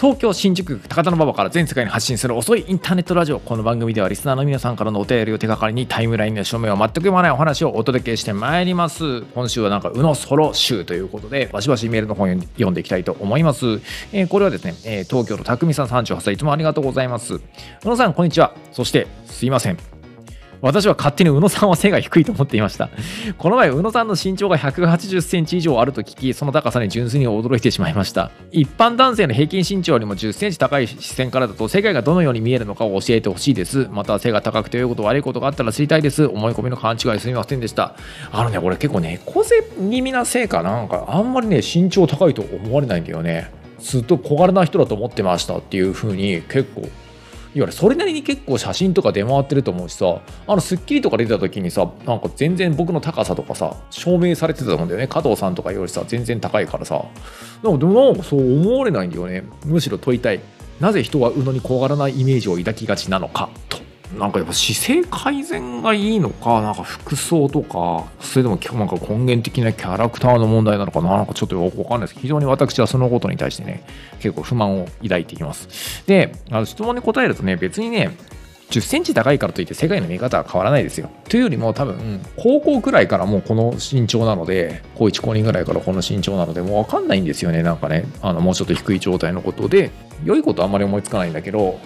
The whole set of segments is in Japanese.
東京新宿区高田馬場から全世界に発信する遅いインターネットラジオこの番組ではリスナーの皆さんからのお便りを手がかりにタイムラインの署名を全く読まないお話をお届けしてまいります。今週はなんか宇野ソロ集ということでバシバシメールの本読んでいきたいと思います、えーこれはですね、えー東京都匠さん38歳いつもありがとうございます。宇野さんこんにちは。そしてすいません。私は勝手に宇野さんは背が低いと思っていました。この前、宇野さんの身長が180センチ以上あると聞き、その高さに純粋に驚いてしまいました。一般男性の平均身長よりも10センチ高い視線からだと、世界がどのように見えるのかを教えてほしいです。また、背が高くて良いこと悪いことがあったら知りたいです。思い込みの勘違いすみませんでした。あのね、これ結構猫背気味なせいかなんか、あんまりね、身長高いと思われないんだよね。ずっと小柄な人だと思ってましたっていう風に結構いわゆるそれなりに結構写真とか出回ってると思うしさあの『スッキリ』とか出た時にさなんか全然僕の高さとかさ証明されてたと思うんだよね。加藤さんとかよりさ全然高いからさ。でもでもなんかそう思われないんだよね。むしろ問いたい。なぜ人は宇野に怖がらないイメージを抱きがちなのか。なんかやっぱ姿勢改善がいいのかなんか服装とかそれともなんか根源的なキャラクターの問題なのかななんかちょっとよくわかんないです。非常に私はそのことに対してね結構不満を抱いています。であの質問に答えるとね別にね10センチ高いからといって世界の見方は変わらないですよ。というよりも多分高校くらいからもうこの身長なので高1高2ぐらいからこの身長なのでもう分かんないんですよねなんかねあのもうちょっと低い状態のことで。良いことはあんまり思いつかないんだけど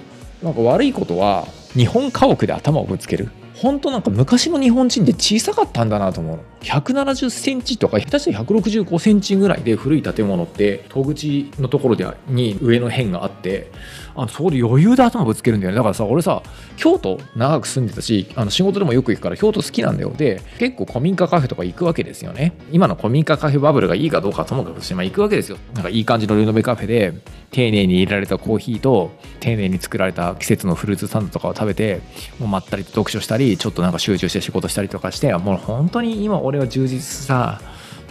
なんか悪いことは日本家屋で頭をぶつける。本当なんか昔の日本人って小さかったんだなと思うの。170センチとか下手したら165センチぐらいで古い建物って戸口のところでに上の辺があってあのそこで余裕で頭ぶつけるんだよね。だからさ俺さ京都長く住んでたしあの仕事でもよく行くから京都好きなんだよ。で結構古民家カフェとか行くわけですよね。今の古民家カフェバブルがいいかどうかともかくして、まあ、行くわけですよ。なんかいい感じのリノベカフェで丁寧に入れられたコーヒーと丁寧に作られた季節のフルーツサンドとかを食べてもうまったりと読書したりちょっとなんか集中して仕事したりとかしてもう本当に今俺は充実さ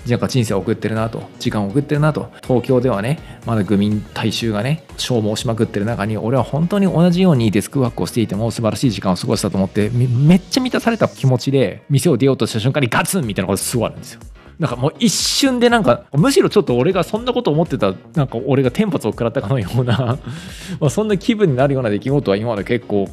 なんか人生を送ってるなと時間を送ってるなと。東京ではねまだ愚民大衆がね消耗しまくってる中に俺は本当に同じようにデスクワークをしていても素晴らしい時間を過ごしたと思ってめっちゃ満たされた気持ちで店を出ようとした瞬間にガツンみたいなことすごいあるんですよ。なんかもう一瞬でなんかむしろちょっと俺がそんなこと思ってたなんか俺がテンパツを食らったかのような まあそんな気分になるような出来事は今まで結構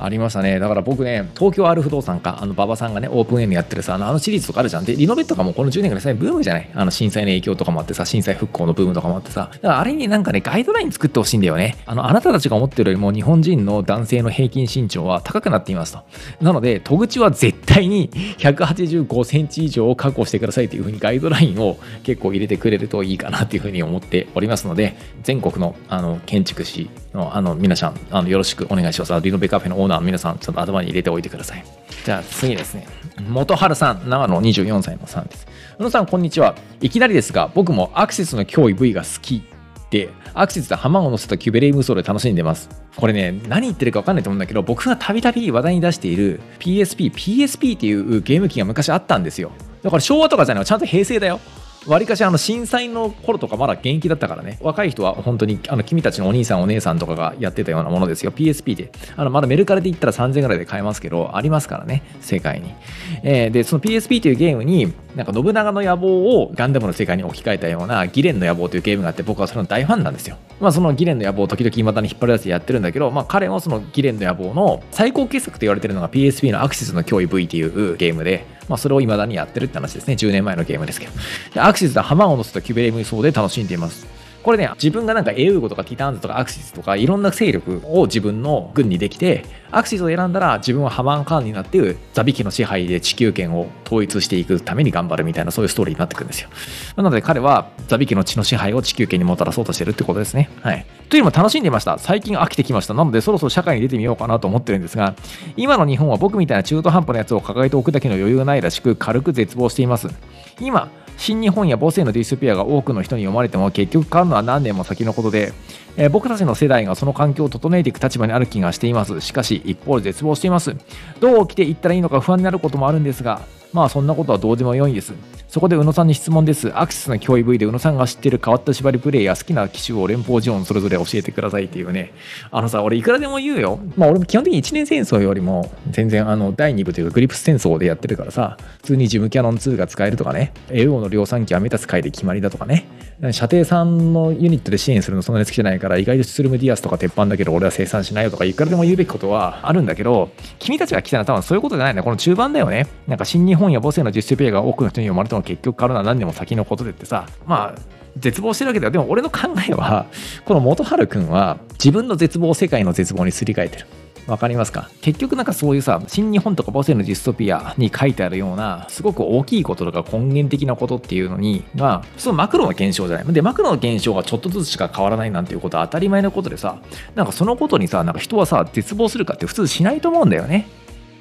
ありましたね。だから僕ね、東京ある不動産か、あの、馬場さんがね、オープンエンドやってるさ、あのあのシリーズとかあるじゃん。で、リノベとかもこの10年ぐらいさ、ブームじゃない？あの、震災の影響とかもあってさ、震災復興のブームとかもあってさ、だからあれになんかね、ガイドライン作ってほしいんだよね。あの、あなたたちが思ってるよりも日本人の男性の平均身長は高くなっていますと。なので、戸口は絶対に185センチ以上を確保してくださいというふうにガイドラインを結構入れてくれるといいかなというふうに思っておりますので、全国のあの建築士あの皆さんあのよろしくお願いします。リノベカフェのオーナー皆さん、ちょっと頭に入れておいてください。じゃあ次ですね。元春さん、長野24歳のさんです。宇野さん、こんにちは。いきなりですが、僕もアクセスの脅威 V が好きで、アクセスで浜を乗せたキュベレイ無双で楽しんでます。これね、何言ってるか分かんないと思うんだけど、僕がたびたび話題に出している PSP、PSP っていうゲーム機が昔あったんですよ。だから昭和とかじゃないちゃんと平成だよ。わりかしあの震災の頃とかまだ現役だったからね。若い人は本当にあの君たちのお兄さんお姉さんとかがやってたようなものですよ。PSP で。あのまだメルカリで言ったら3000ぐらいで買えますけどありますからね。世界に、えーでその PSP というゲームになんか信長の野望をガンダムの世界に置き換えたようなギレンの野望というゲームがあって僕はそれの大ファンなんですよまあそのギレンの野望を時々未だに引っ張り出してやってるんだけどまあ彼もそのギレンの野望の最高傑作と言われてるのが PSP のアクセスの脅威 V っていうゲームでまあ、それを未だにやってるって話ですね。10年前のゲームですけど。アクセスで浜を乗せたキュベレム層で楽しんでいます。これね、自分がなんかエウーゴとかティターンズとかアクシスとかいろんな勢力を自分の軍にできて、アクシスを選んだら自分はハマンカーンになってザビキの支配で地球圏を統一していくために頑張るみたいなそういうストーリーになってくるんですよ。なので彼はザビキの地の支配を地球圏にもたらそうとしてるってことですね。はい。というのも楽しんでいました。最近飽きてきました。なのでそろそろ社会に出てみようかなと思ってるんですが、今の日本は僕みたいな中途半端なやつを抱えておくだけの余裕がないらしく軽く絶望しています。今、新日本や母性のディスピアが多くの人に読まれても結局買うのは何年も先のことで、えー僕たちの世代がその環境を整えていく立場にある気がしています。しかし一方で絶望しています。どう起きていったらいいのか不安になることもあるんですが、まあそんなことはどうでもよいんです。そこで宇野さんに質問です。アクセスの脅威 V で宇野さんが知ってる変わった縛りプレイや好きな機種を連邦ジオンそれぞれ教えてくださいっていうね。あのさ俺いくらでも言うよ。まあ俺も基本的に1年戦争よりも全然あの第2部というかグリプス戦争でやってるからさ普通にジムキャノン2が使えるとかね。AO の量産機はメタス回で決まりだとかね。射程3のユニットで支援するのそんなに好きじゃないから意外とスルムディアスとか鉄板だけど俺は生産しないよとかいくらでも言うべきことはあるんだけど君たちが来たのは多分そういうことじゃない。んだこの中盤だよね。なんか新日本や母性の実習プレイが多くの人に読まれたの結局から何年も先のことでってさまあ絶望してるわけだよ。でも俺の考えはこの元春くんは自分の絶望を世界の絶望にすり替えてる。わかりますか？結局なんかそういうさ、新日本とか母性のディストピアに書いてあるような、すごく大きいこととか根源的なことっていうのに、まあ、そのマクロの現象じゃない。で、マクロの現象がちょっとずつしか変わらないなんていうことは当たり前のことでさ、なんかそのことにさ、なんか人はさ、絶望するかって普通しないと思うんだよね。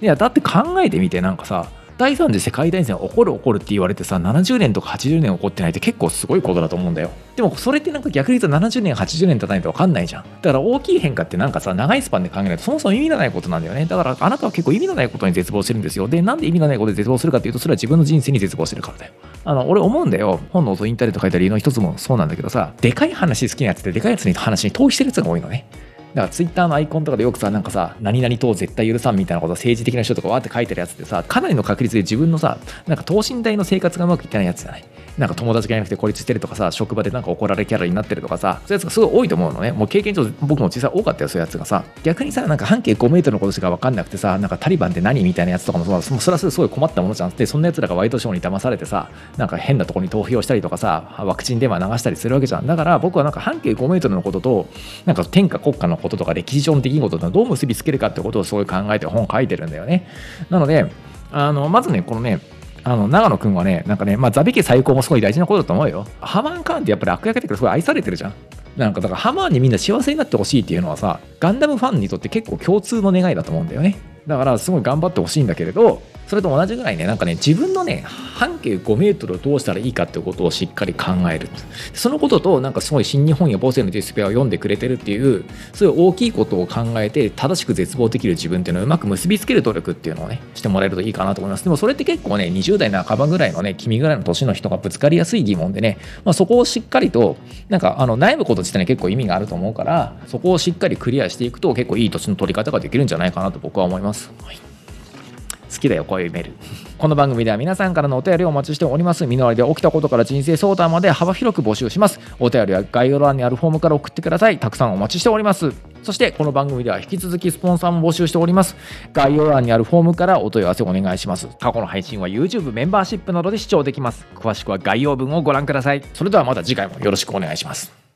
いや、だって考えてみて、なんかさ、第3次世界大戦起こる起こるって言われてさ70年とか80年起こってないって結構すごいことだと思うんだよ。でもそれってなんか逆に言うと70年80年経たないと分かんないじゃん。だから大きい変化ってなんかさ長いスパンで考えないとそもそも意味がないことなんだよね。だからあなたは結構意味のないことに絶望してるんですよ。でなんで意味がないことで絶望するかっていうとそれは自分の人生に絶望してるからだよ。あの俺思うんだよ。本の音インターネット書いた理由の一つもそうなんだけどさでかい話好きなやつってでかいやつに話に投資してるやつが多いのね。だからツイッターのアイコンとかでよくさ、なんかさ、何々党絶対許さんみたいなこと政治的な人とかわって書いてるやつってさ、かなりの確率で自分のさ、なんか等身大の生活がうまくいってないやつじゃない。なんか友達がいなくて孤立してるとかさ、職場でなんか怒られキャラになってるとかさ、そういうやつがすごい多いと思うのね。もう経験上、僕も実際多かったよ、そういうやつがさ。逆にさ、なんか半径5メートルのことしか分かんなくてさ、なんかタリバンって何みたいなやつとかもそそれはすごい困ったものじゃんって、そんなやつらがワイドショーに騙されてさ、なんか変なとこに投票したりとかさ、ワクチン電話流したりするわけじゃん。だから僕はなんか半径5メートルのことと、なんか天下国家のこととか歴史上の出来事とどう結びつけるかってことをすごい考えて本書いてるんだよね。なので、あのまずね、このね、あの長野くんはね、なんかね、まあ、ザビ家最高もすごい大事なことだと思うよ。ハマーン・カーンってやっぱり悪役だけどすごい愛されてるじゃん。なんかだからハマーンにみんな幸せになってほしいっていうのはさ、ガンダムファンにとって結構共通の願いだと思うんだよね。だからすごい頑張ってほしいんだけれど、それと同じぐらいね、なんかね、自分のね、半径5メートルをどうしたらいいかってことをしっかり考える。そのことと、なんかすごい新日本や母性のディスプレイを読んでくれてるっていう、そういう大きいことを考えて、正しく絶望できる自分っていうのをうまく結びつける努力っていうのをね、してもらえるといいかなと思います。でもそれって結構ね、20代半ばぐらいのね、君ぐらいの年の人がぶつかりやすい疑問でね、まあ、そこをしっかりと、なんかあの悩むこと自体に結構意味があると思うから、そこをしっかりクリアしていくと結構いい年の取り方ができるんじゃないかなと僕は思います。はい好きだよ、こういうメール。この番組では皆さんからのお便りをお待ちしております。身の回りで起きたことから人生相談まで幅広く募集します。お便りは概要欄にあるフォームから送ってください。たくさんお待ちしております。そしてこの番組では引き続きスポンサーも募集しております。概要欄にあるフォームからお問い合わせお願いします。過去の配信は YouTube メンバーシップなどで視聴できます。詳しくは概要文をご覧ください。それではまた次回もよろしくお願いします。